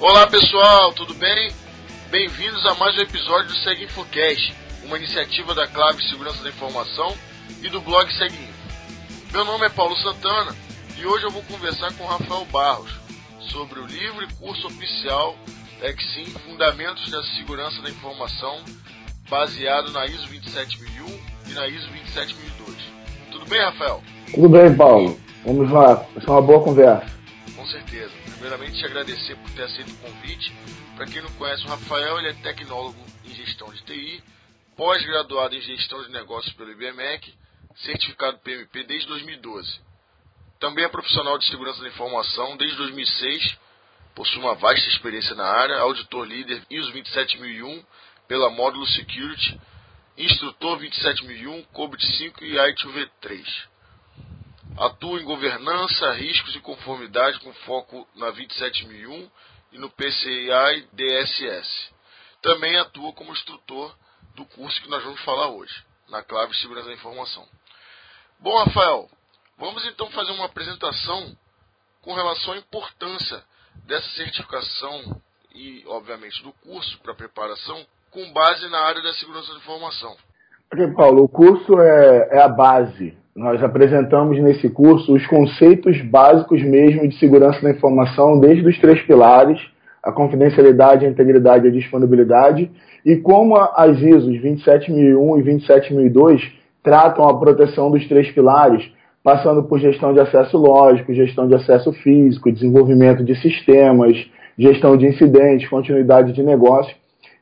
Olá pessoal, tudo bem? Bem-vindos a mais um episódio do Segue Infocast, uma iniciativa da Clave Segurança da Informação e do blog Segue Info. Meu nome é Paulo Santana e hoje eu vou conversar com Rafael Barros sobre o livro e curso oficial Exim Fundamentos da Segurança da Informação, baseado na ISO 27001 e na ISO 27002. Tudo bem, Rafael? Tudo bem, Paulo. Vamos lá, vai ser uma boa conversa. Com certeza. Primeiramente, te agradecer por ter aceito o convite. Para quem não conhece o Rafael, ele é tecnólogo em gestão de TI, pós-graduado em gestão de negócios pelo IBMEC, certificado PMP desde 2012. Também é profissional de segurança da informação desde 2006, possui uma vasta experiência na área, auditor líder ISO 27001 pela Módulo Security, instrutor 27001, COBIT 5 e I2V3. Atua em governança, riscos e conformidade com foco na 27001 e no PCI DSS. Também atua como instrutor do curso que nós vamos falar hoje, na Clave Segurança da Informação. Bom, Rafael, vamos então fazer uma apresentação com relação à importância dessa certificação e, obviamente, do curso para preparação com base na área da segurança da informação. Ok, Paulo, o curso é, é a base nós apresentamos nesse curso os conceitos básicos mesmo de segurança da informação, desde os três pilares, a confidencialidade, a integridade e a disponibilidade, e como as ISOs 27001 e 27002 tratam a proteção dos três pilares, passando por gestão de acesso lógico, gestão de acesso físico, desenvolvimento de sistemas, gestão de incidentes, continuidade de negócio.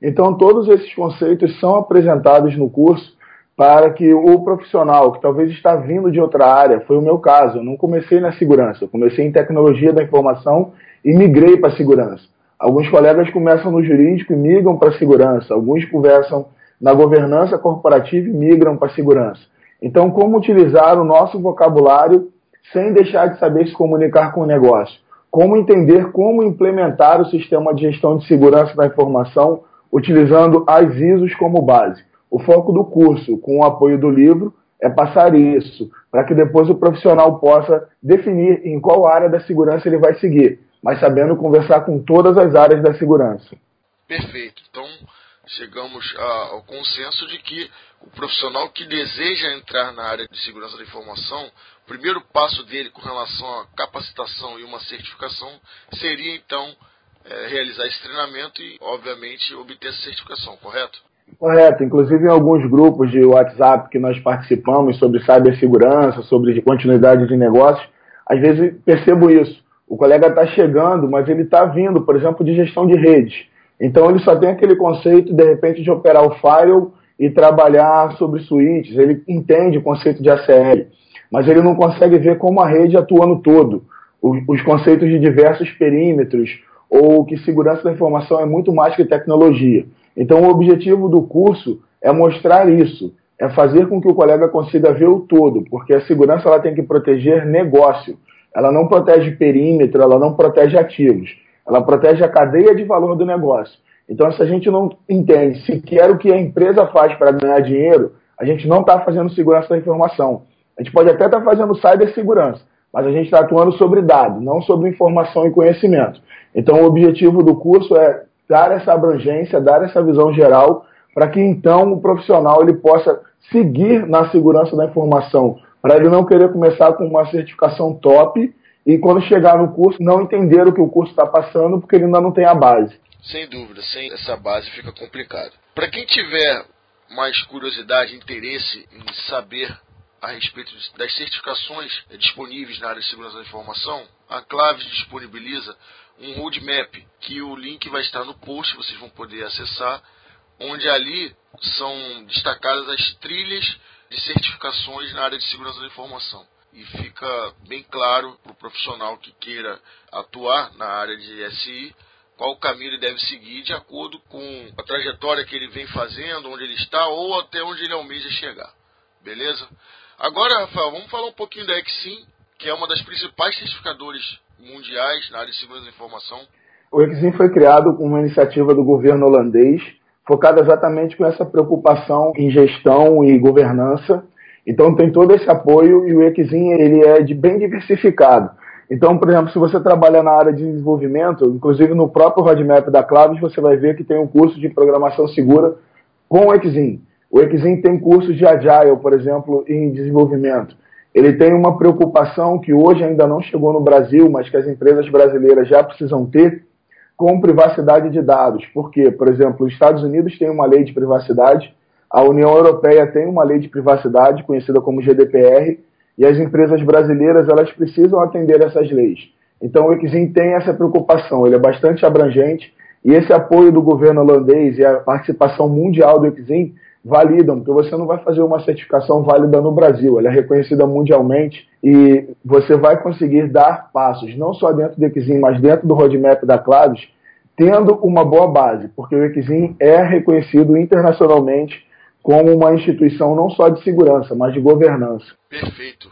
Então, todos esses conceitos são apresentados no curso para que o profissional que talvez está vindo de outra área, foi o meu caso, eu não comecei na segurança, eu comecei em tecnologia da informação e migrei para a segurança. Alguns colegas começam no jurídico e migram para a segurança, alguns conversam na governança corporativa e migram para a segurança. Então, como utilizar o nosso vocabulário sem deixar de saber se comunicar com o negócio? Como entender como implementar o sistema de gestão de segurança da informação utilizando as ISOs como base? O foco do curso, com o apoio do livro, é passar isso, para que depois o profissional possa definir em qual área da segurança ele vai seguir, mas sabendo conversar com todas as áreas da segurança. Perfeito. Então, chegamos ao consenso de que o profissional que deseja entrar na área de segurança da informação, o primeiro passo dele com relação à capacitação e uma certificação seria, então, é, realizar esse treinamento e, obviamente, obter essa certificação, correto? Correto. Inclusive em alguns grupos de WhatsApp que nós participamos sobre cibersegurança, sobre continuidade de negócios, às vezes percebo isso. O colega está chegando, mas ele está vindo, por exemplo, de gestão de redes. Então ele só tem aquele conceito, de repente, de operar o firewall e trabalhar sobre switches. Ele entende o conceito de ACL, mas ele não consegue ver como a rede atua no todo. Os conceitos de diversos perímetros, ou que segurança da informação é muito mais que tecnologia. Então, o objetivo do curso é mostrar isso, é fazer com que o colega consiga ver o todo, porque a segurança ela tem que proteger negócio. Ela não protege perímetro, ela não protege ativos. Ela protege a cadeia de valor do negócio. Então, se a gente não entende sequer o que a empresa faz para ganhar dinheiro, a gente não está fazendo segurança da informação. A gente pode até estar tá fazendo cibersegurança, mas a gente está atuando sobre dados, não sobre informação e conhecimento. Então, o objetivo do curso é dar essa abrangência, dar essa visão geral, para que então o profissional ele possa seguir na segurança da informação, para ele não querer começar com uma certificação top e quando chegar no curso não entender o que o curso está passando porque ele ainda não tem a base. Sem dúvida, sem essa base fica complicado. Para quem tiver mais curiosidade, interesse em saber a respeito das certificações disponíveis na área de segurança da informação, a Claves disponibiliza um roadmap, que o link vai estar no post, vocês vão poder acessar, onde ali são destacadas as trilhas de certificações na área de segurança da informação. E fica bem claro para o profissional que queira atuar na área de SI qual o caminho ele deve seguir de acordo com a trajetória que ele vem fazendo, onde ele está ou até onde ele almeja chegar. Beleza? Agora, Rafael, vamos falar um pouquinho da Exim, que é uma das principais certificadores mundiais na área de segurança da informação? O Exim foi criado com uma iniciativa do governo holandês, focada exatamente com essa preocupação em gestão e governança. Então tem todo esse apoio e o Exim ele é de bem diversificado. Então, por exemplo, se você trabalha na área de desenvolvimento, inclusive no próprio roadmap da Claves, você vai ver que tem um curso de programação segura com o Exim. O Exim tem cursos de Agile, por exemplo, em desenvolvimento. Ele tem uma preocupação que hoje ainda não chegou no Brasil, mas que as empresas brasileiras já precisam ter, com privacidade de dados. Por quê? Por exemplo, os Estados Unidos têm uma lei de privacidade, a União Europeia tem uma lei de privacidade, conhecida como GDPR, e as empresas brasileiras elas precisam atender essas leis. Então o Exim tem essa preocupação, ele é bastante abrangente, e esse apoio do governo holandês e a participação mundial do Exim validam, porque você não vai fazer uma certificação válida no Brasil, ela é reconhecida mundialmente e você vai conseguir dar passos, não só dentro do Exim, mas dentro do roadmap da Claves, tendo uma boa base, porque o Exim é reconhecido internacionalmente como uma instituição não só de segurança, mas de governança. Perfeito.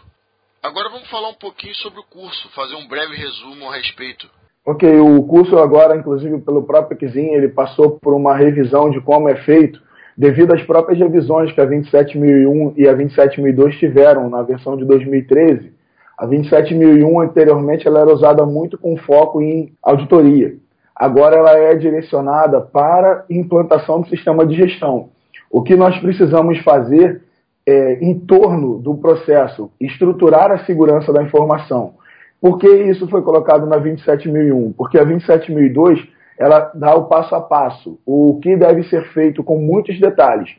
Agora vamos falar um pouquinho sobre o curso, fazer um breve resumo a respeito. Ok, o curso agora, inclusive pelo próprio Exim, ele passou por uma revisão de como é feito, devido às próprias revisões que a 27001 e a 27002 tiveram na versão de 2013. A 27001 anteriormente ela era usada muito com foco em auditoria. Agora ela é direcionada para implantação do sistema de gestão. O que nós precisamos fazer é, em torno do processo, estruturar a segurança da informação. Por que isso foi colocado na 27001? Porque a 27002 ela dá o passo a passo, o que deve ser feito com muitos detalhes.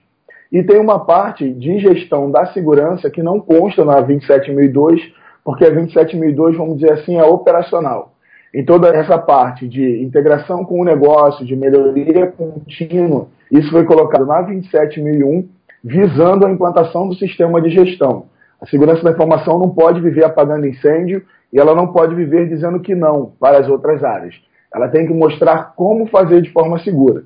E tem uma parte de gestão da segurança que não consta na 27002, porque a 27002, vamos dizer assim, é operacional. Em toda essa parte de integração com o negócio, de melhoria contínua, isso foi colocado na 27001, visando a implantação do sistema de gestão. A segurança da informação não pode viver apagando incêndio e ela não pode viver dizendo que não para as outras áreas. Ela tem que mostrar como fazer de forma segura.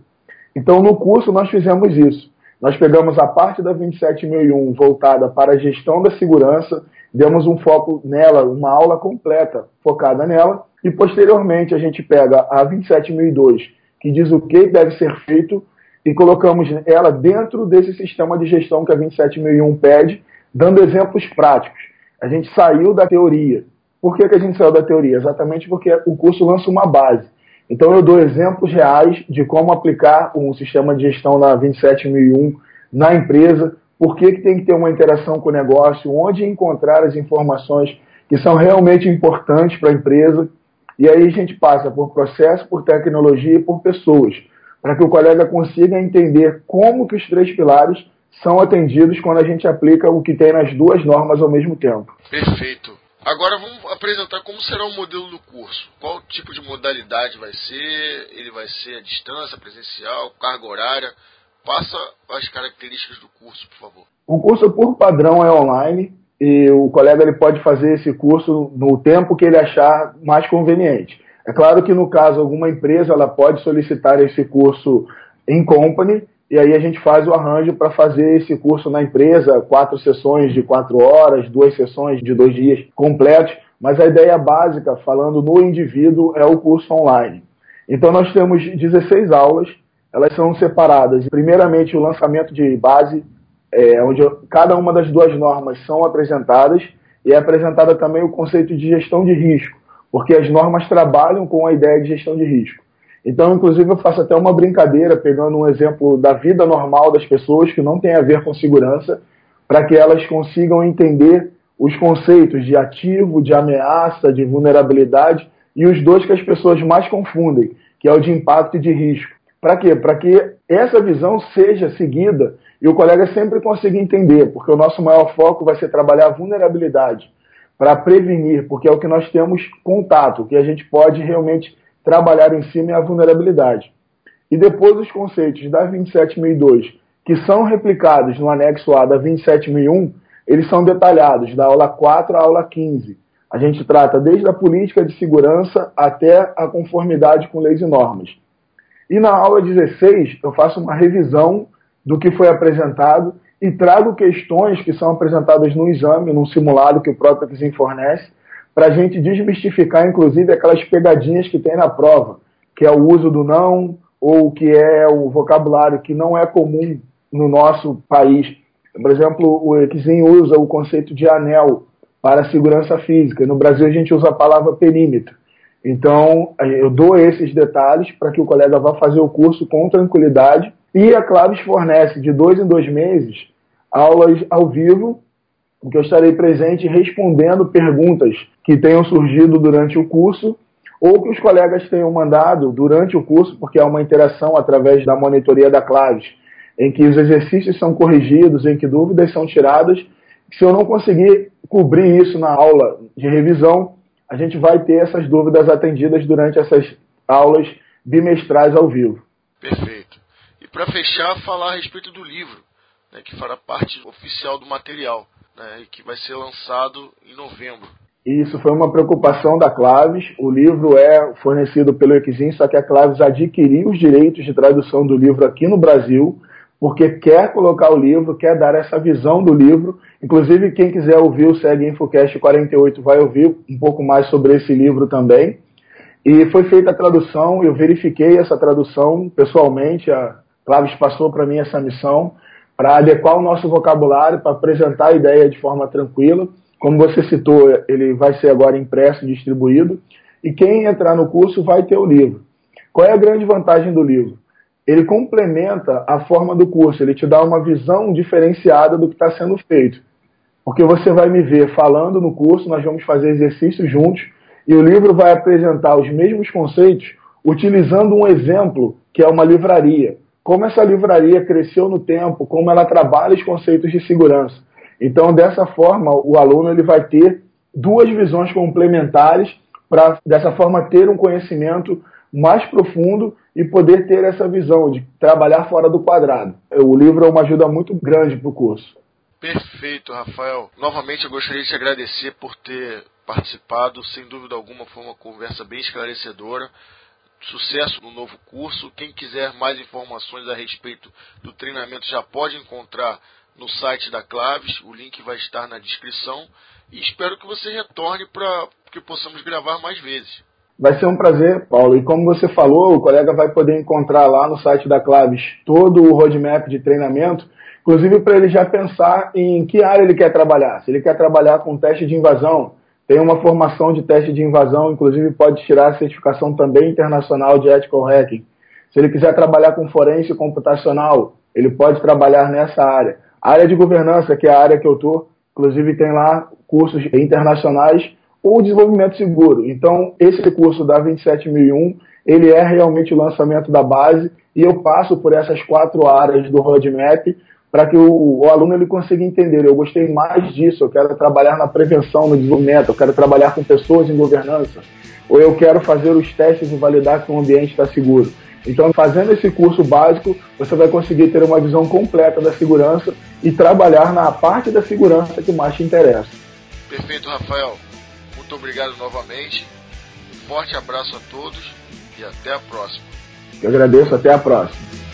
Então, no curso, nós fizemos isso. Nós pegamos a parte da 27001 voltada para a gestão da segurança, demos um foco nela, uma aula completa focada nela, e posteriormente a gente pega a 27002, que diz o que deve ser feito, e colocamos ela dentro desse sistema de gestão que a 27001 pede, dando exemplos práticos. A gente saiu da teoria. Por que, que a gente saiu da teoria? Exatamente porque o curso lança uma base. Então eu dou exemplos reais de como aplicar um sistema de gestão na 27001 na empresa, por que, que tem que ter uma interação com o negócio, onde encontrar as informações que são realmente importantes para a empresa. E aí a gente passa por processo, por tecnologia e por pessoas, para que o colega consiga entender como que os três pilares são atendidos quando a gente aplica o que tem nas duas normas ao mesmo tempo. Perfeito. Agora vamos apresentar como será o modelo do curso. Qual tipo de modalidade vai ser? Ele vai ser a distância, presencial, carga horária? Passa as características do curso, por favor. O curso por padrão é online e o colega ele pode fazer esse curso no tempo que ele achar mais conveniente. É claro que no caso alguma empresa ela pode solicitar esse curso em company e aí a gente faz o arranjo para fazer esse curso na empresa, quatro sessões de quatro horas, duas sessões de dois dias completos, mas a ideia básica, falando no indivíduo, é o curso online. Então nós temos 16 aulas, elas são separadas. Primeiramente o lançamento de base, é, onde cada uma das duas normas são apresentadas, e é apresentada também o conceito de gestão de risco, porque as normas trabalham com a ideia de gestão de risco. Então, inclusive, eu faço até uma brincadeira, pegando um exemplo da vida normal das pessoas, que não tem a ver com segurança, para que elas consigam entender os conceitos de ativo, de ameaça, de vulnerabilidade e os dois que as pessoas mais confundem, que é o de impacto e de risco. Para quê? Para que essa visão seja seguida e o colega sempre consiga entender, porque o nosso maior foco vai ser trabalhar a vulnerabilidade para prevenir, porque é o que nós temos contato, que a gente pode realmente trabalhar em cima é a vulnerabilidade. E depois os conceitos da 27002, que são replicados no anexo A da 27001, eles são detalhados da aula 4 à aula 15. A gente trata desde a política de segurança até a conformidade com leis e normas. E na aula 16, eu faço uma revisão do que foi apresentado e trago questões que são apresentadas no exame, num simulado que o próprio Exim fornece, para a gente desmistificar, inclusive, aquelas pegadinhas que tem na prova, que é o uso do não, ou que é o vocabulário que não é comum no nosso país. Por exemplo, o Exim usa o conceito de anel para segurança física. No Brasil a gente usa a palavra perímetro. Então, eu dou esses detalhes para que o colega vá fazer o curso com tranquilidade. E a Claves fornece, de dois em dois meses, aulas ao vivo, em que eu estarei presente respondendo perguntas que tenham surgido durante o curso ou que os colegas tenham mandado durante o curso, porque há uma interação através da monitoria da Claves, em que os exercícios são corrigidos, em que dúvidas são tiradas. Se eu não conseguir cobrir isso na aula de revisão, a gente vai ter essas dúvidas atendidas durante essas aulas bimestrais ao vivo. Perfeito. E para fechar, falar a respeito do livro, né, que fará parte oficial do material, né, que vai ser lançado em novembro. Isso foi uma preocupação da Claves. O livro é fornecido pelo Equizin, só que a Claves adquiriu os direitos de tradução do livro aqui no Brasil porque quer colocar o livro, quer dar essa visão do livro. Inclusive, quem quiser ouvir o Segue Infocast 48 vai ouvir um pouco mais sobre esse livro também. E foi feita a tradução, eu verifiquei essa tradução pessoalmente, a Claves passou para mim essa missão, para adequar o nosso vocabulário, para apresentar a ideia de forma tranquila. Como você citou, ele vai ser agora impresso e distribuído. E quem entrar no curso vai ter o livro. Qual é a grande vantagem do livro? ele complementa a forma do curso, ele te dá uma visão diferenciada do que está sendo feito. Porque você vai me ver falando no curso, nós vamos fazer exercícios juntos, e o livro vai apresentar os mesmos conceitos utilizando um exemplo que é uma livraria. Como essa livraria cresceu no tempo, como ela trabalha os conceitos de segurança. Então, dessa forma, o aluno ele vai ter duas visões complementares para, dessa forma, ter um conhecimento mais profundo e poder ter essa visão de trabalhar fora do quadrado. O livro é uma ajuda muito grande para o curso. Perfeito, Rafael. Novamente eu gostaria de te agradecer por ter participado. Sem dúvida alguma foi uma conversa bem esclarecedora. Sucesso no novo curso. Quem quiser mais informações a respeito do treinamento já pode encontrar no site da Claves. O link vai estar na descrição. E espero que você retorne para que possamos gravar mais vezes. Vai ser um prazer, Paulo. E como você falou, o colega vai poder encontrar lá no site da Claves todo o roadmap de treinamento, inclusive para ele já pensar em que área ele quer trabalhar. Se ele quer trabalhar com teste de invasão, tem uma formação de teste de invasão, inclusive pode tirar a certificação também internacional de ethical hacking. Se ele quiser trabalhar com forense computacional, ele pode trabalhar nessa área. A área de governança, que é a área que eu estou, inclusive tem lá cursos internacionais ou desenvolvimento seguro. Então, esse curso da 27001, ele é realmente o lançamento da base e eu passo por essas quatro áreas do roadmap para que o, o, aluno ele consiga entender. Eu gostei mais disso, eu quero trabalhar na prevenção, no desenvolvimento, eu quero trabalhar com pessoas em governança, ou eu quero fazer os testes e validar que o ambiente está seguro. Então, fazendo esse curso básico, você vai conseguir ter uma visão completa da segurança e trabalhar na parte da segurança que mais te interessa. Perfeito, Rafael. Muito obrigado novamente. Um forte abraço a todos e até a próxima. Eu agradeço, até a próxima.